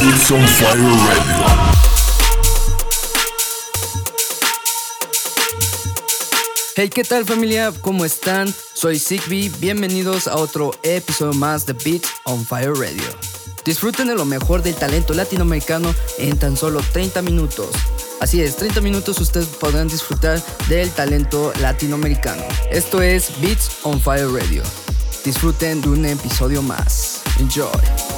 It's on fire radio. Hey, ¿qué tal familia? ¿Cómo están? Soy Sigby, bienvenidos a otro episodio más de Beats on Fire Radio. Disfruten de lo mejor del talento latinoamericano en tan solo 30 minutos. Así es, 30 minutos ustedes podrán disfrutar del talento latinoamericano. Esto es Beats on Fire Radio. Disfruten de un episodio más. Enjoy.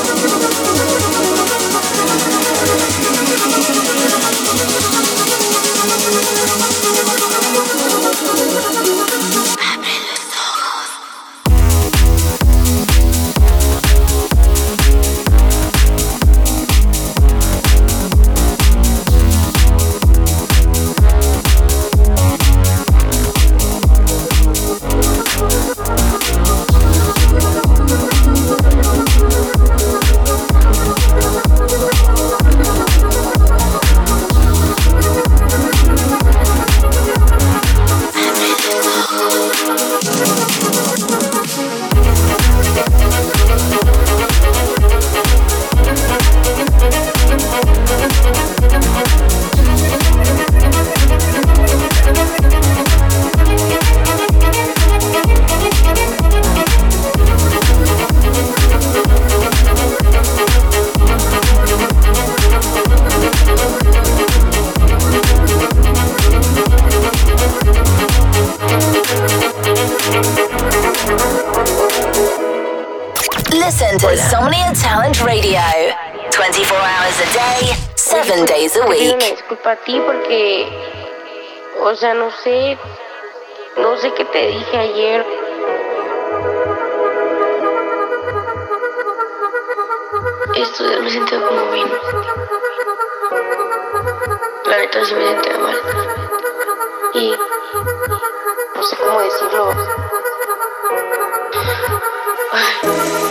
Listen to Somnia Talent Radio. 24 hours a day, 7 days a week. una disculpa a ti porque, o sea, no sé, no sé qué te dije ayer. Estos días me he sentido como bien. La neta sí me sentía mal. Y no sé cómo decirlo. Solamente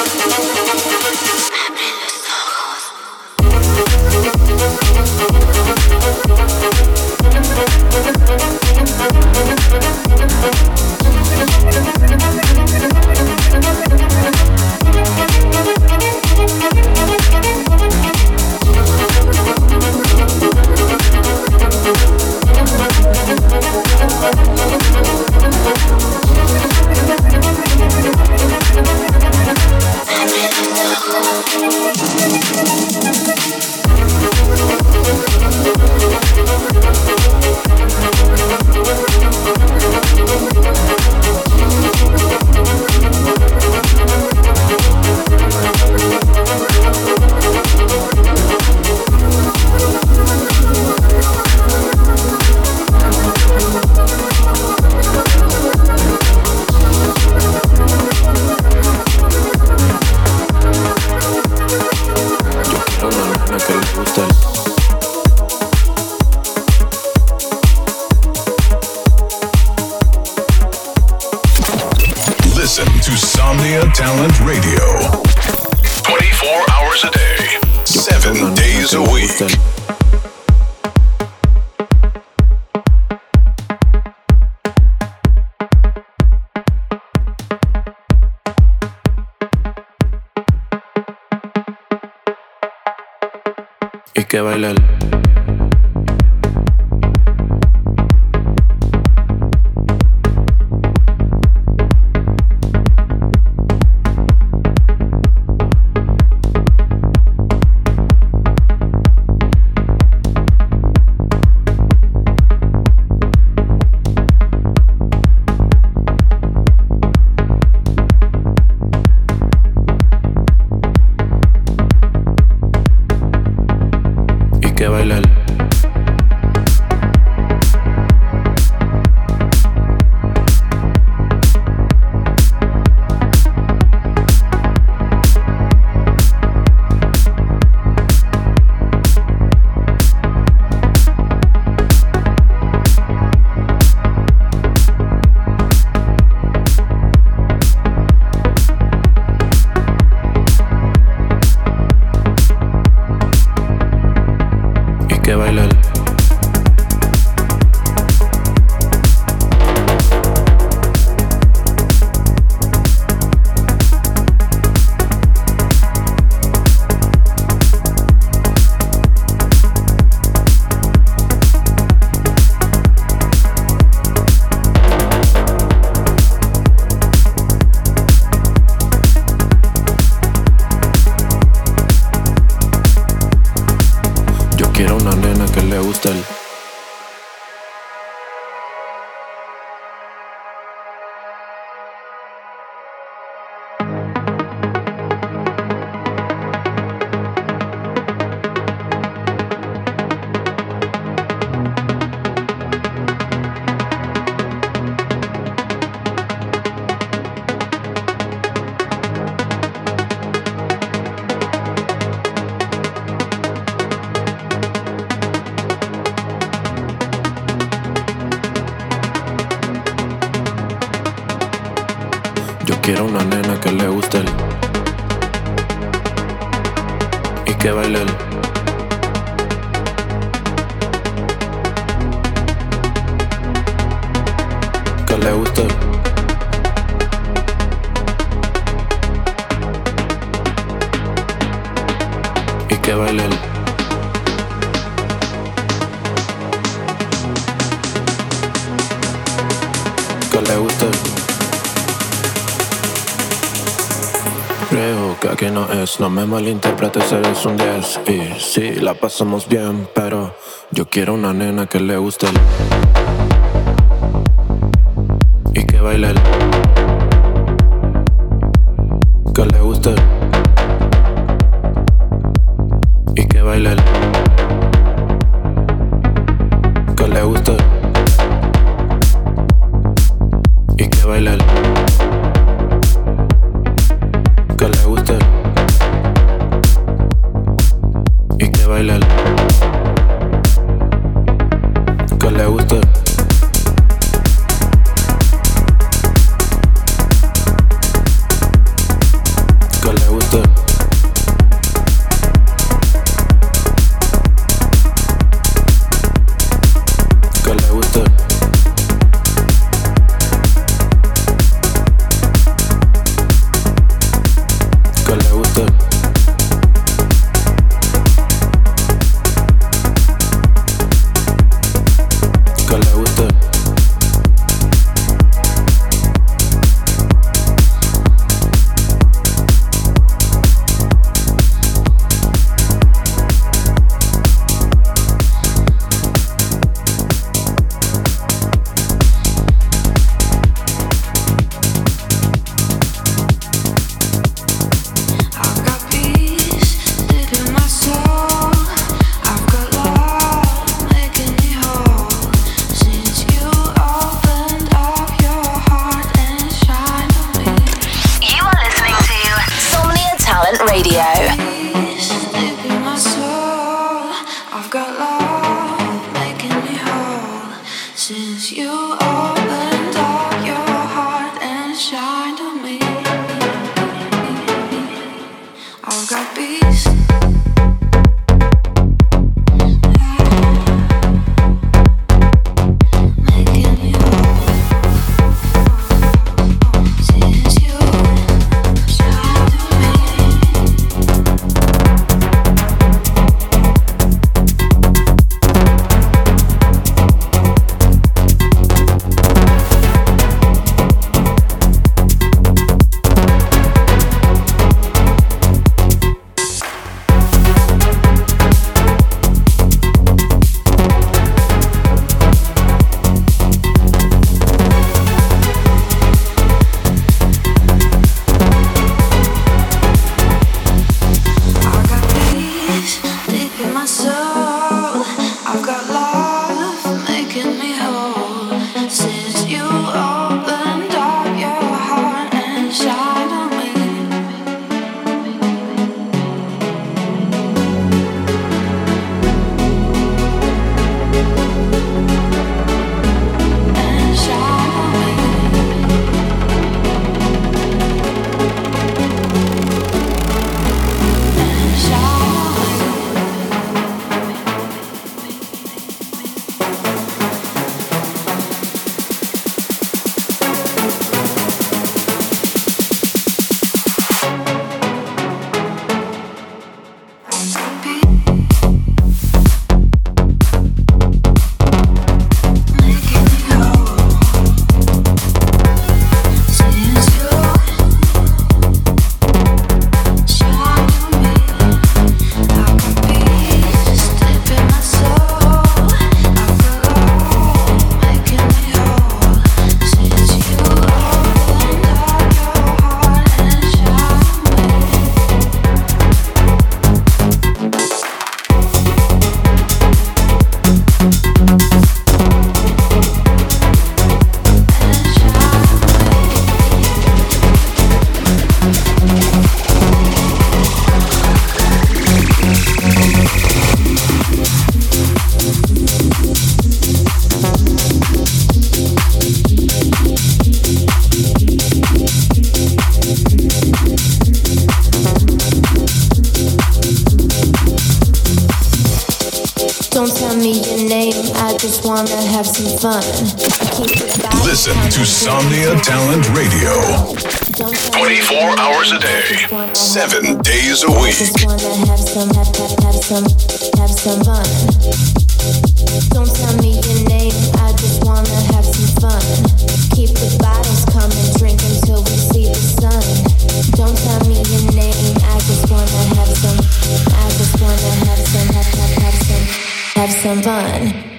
que bailar. que bailar. Que le guste. Y que bailar. No me malinterpretes, eres un 10. Y sí, la pasamos bien, pero yo quiero una nena que le guste el. Y que baile el. Have some fun. Keep the vibes Listen to Somnia Talent Radio. Don't tell me 24 hours a I day, just wanna have seven days a I week. just wanna have some, have, have, have some, have some fun. Don't tell me your name, I just wanna have some fun. Keep the bottles coming, drink until we see the sun. Don't tell me your name, I just wanna have some, I just wanna have some, have, have, have some, have some fun.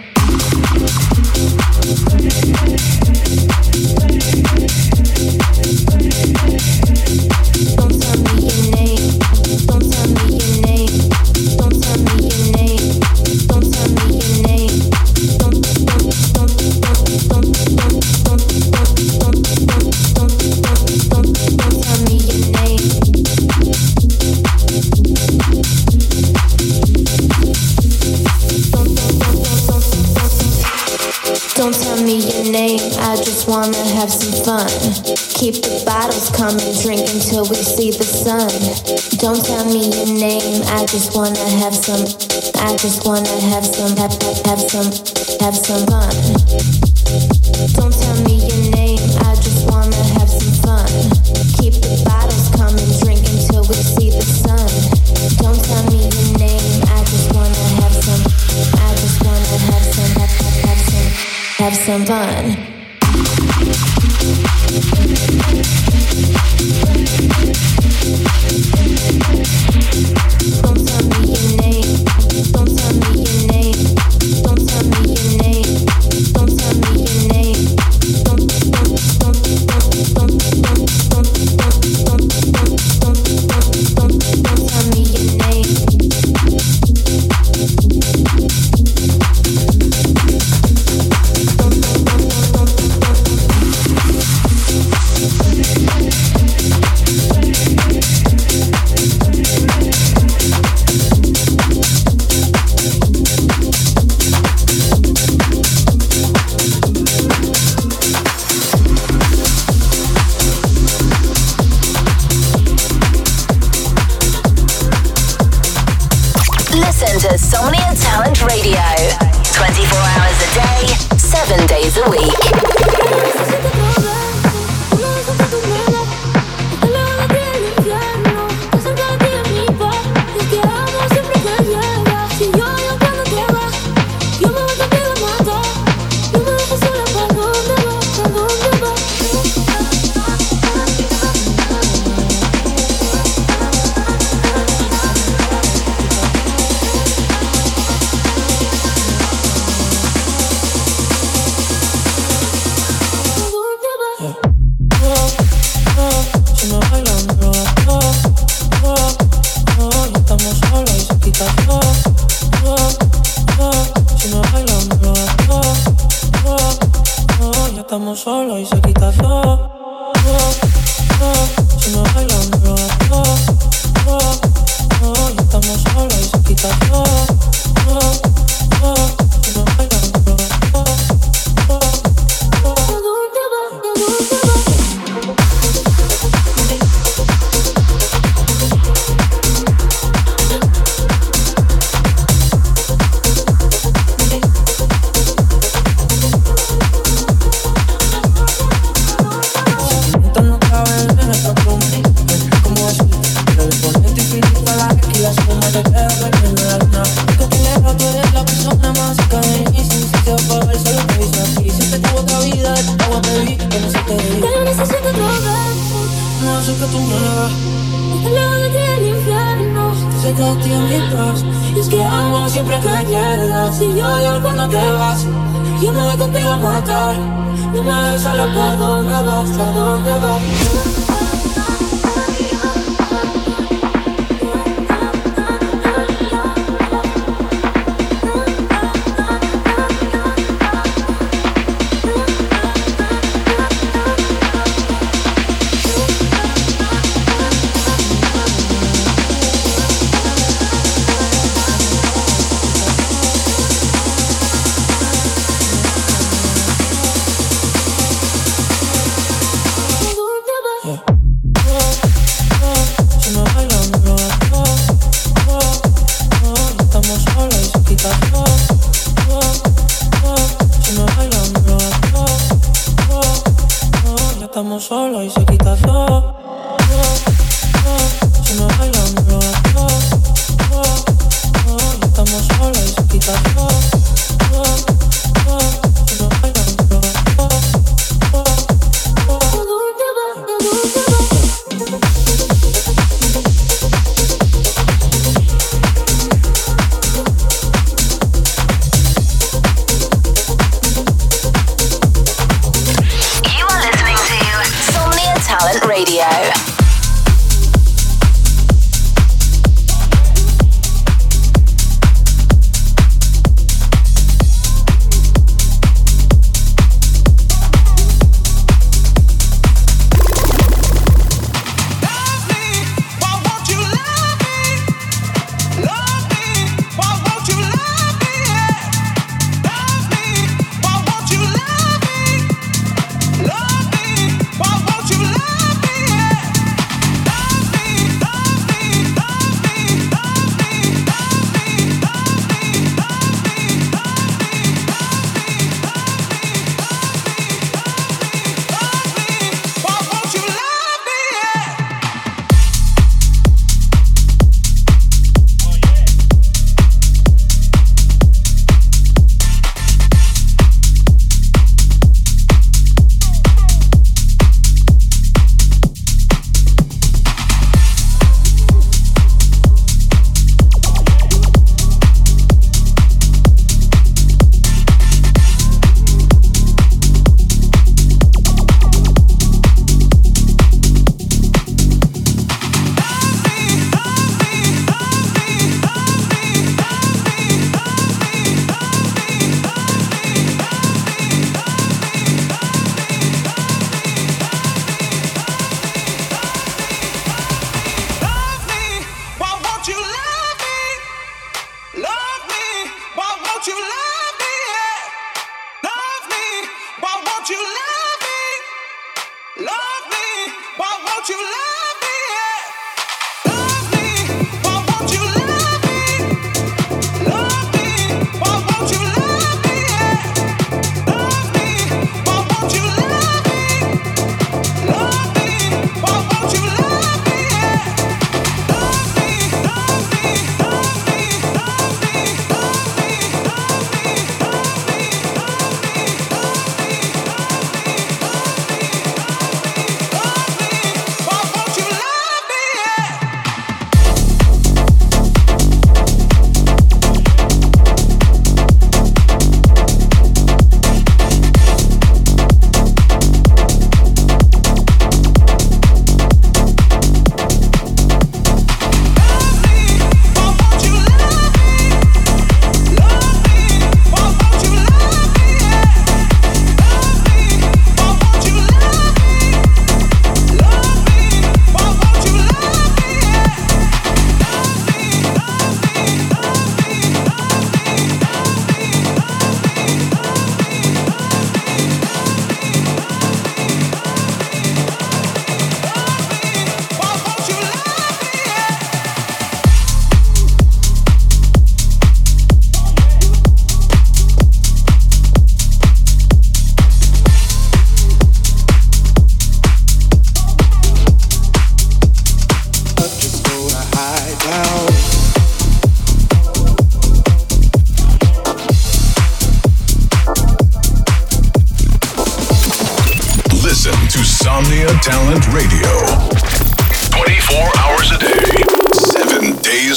The bottles coming, drink until we see the sun. Don't tell me your name. I just wanna have some. I just wanna have some. Have have, have some. Have some fun. Don't tell me your name. I just wanna have some fun. Keep the bottles coming, drink until we see the sun. Don't tell me your name. I just wanna have some. I just wanna have some. Have, have, have some. Have some fun. Thank you.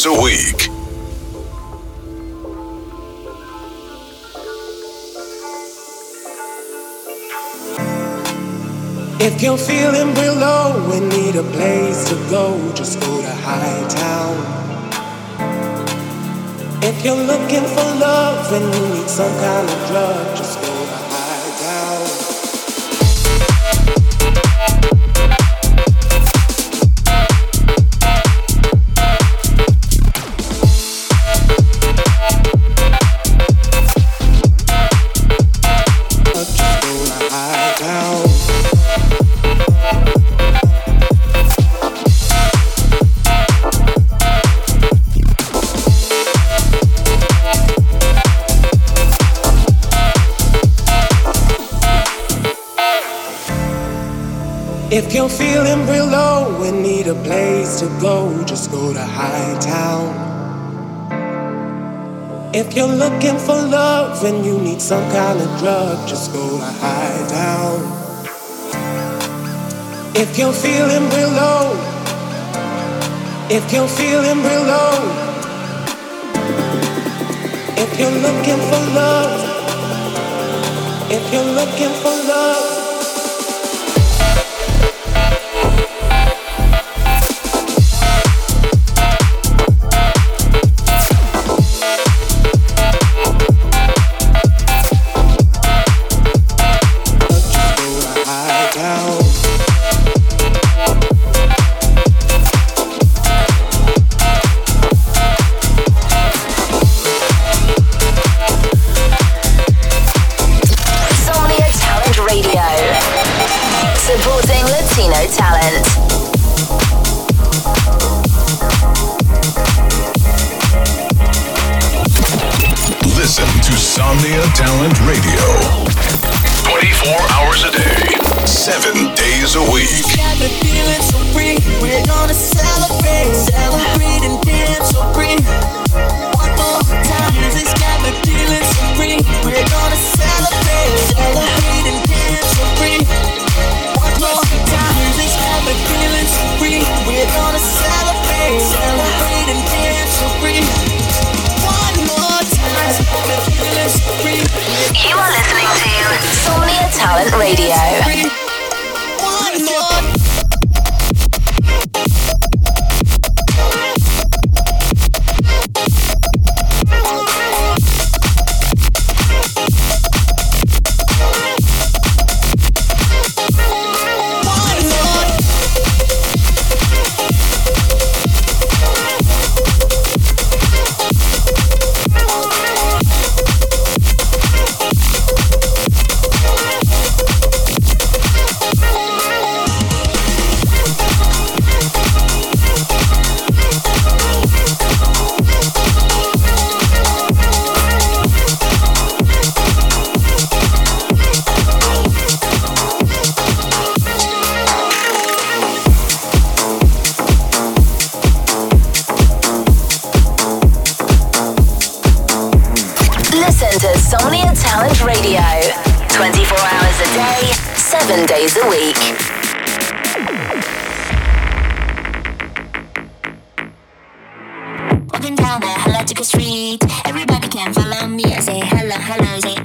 A week. If you're feeling real low and need a place to go, just go to High Town. If you're looking for love and you need some kind of drug, If you're feeling real low and need a place to go, just go to Hightown. If you're looking for love and you need some kind of drug, just go to Hightown. If you're feeling real low, if you're feeling real low, if you're looking for love, if you're looking for love. walking down the electrical street. Everybody can follow me. I say hello, hello, say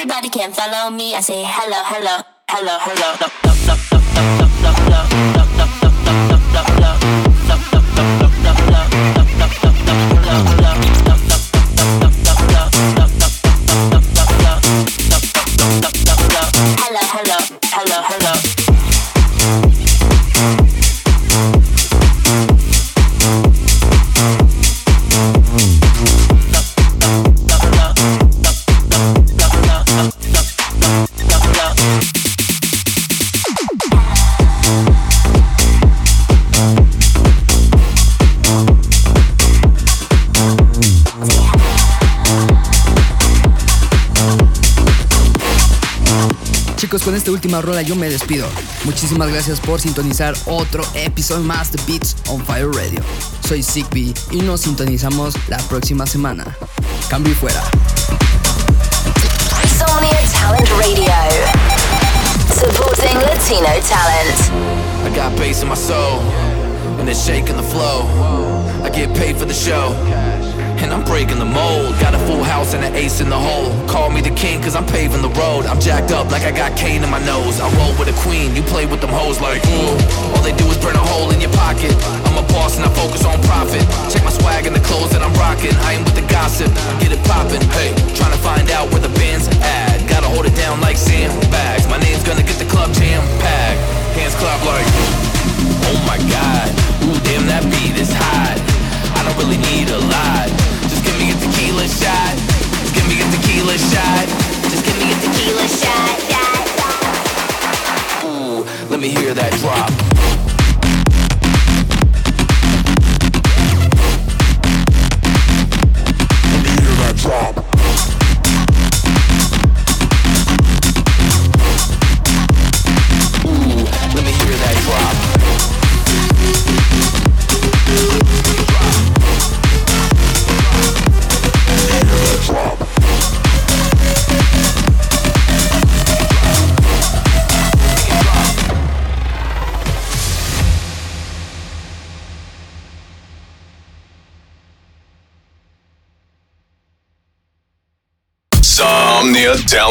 Everybody can follow me. I say hello, hello, hello, hello. hello, hello, hello última rola yo me despido. Muchísimas gracias por sintonizar otro episodio más de Beats on Fire Radio. Soy Zigbee y nos sintonizamos la próxima semana. Cambio y fuera. Insomnia Talent Radio. Supporting Latino talent. I got bass in my soul, and it's shaking the flow. I get paid for the show, and I'm breaking the mold. Got a full house and an ace in the hole. Call me the king, cause I'm paving the road. I'm jacked up like I got cane in my nose. I roll with a queen, you play with them hoes like, ooh. All they do is burn a hole in your pocket. I'm a boss and I focus on profit. Check my swag and the clothes that I'm rocking. I ain't with the gossip, get it poppin'. Hey, trying to find out where the band's at. Gotta hold it down like sandbags. My name's gonna get the club jam packed. Hands clap like, oh my god. Ooh, damn, that beat is hot. I don't really need a lot. Tequila shot. Just give me a tequila shot. Just give me a tequila shot. Ooh, let me hear that drop.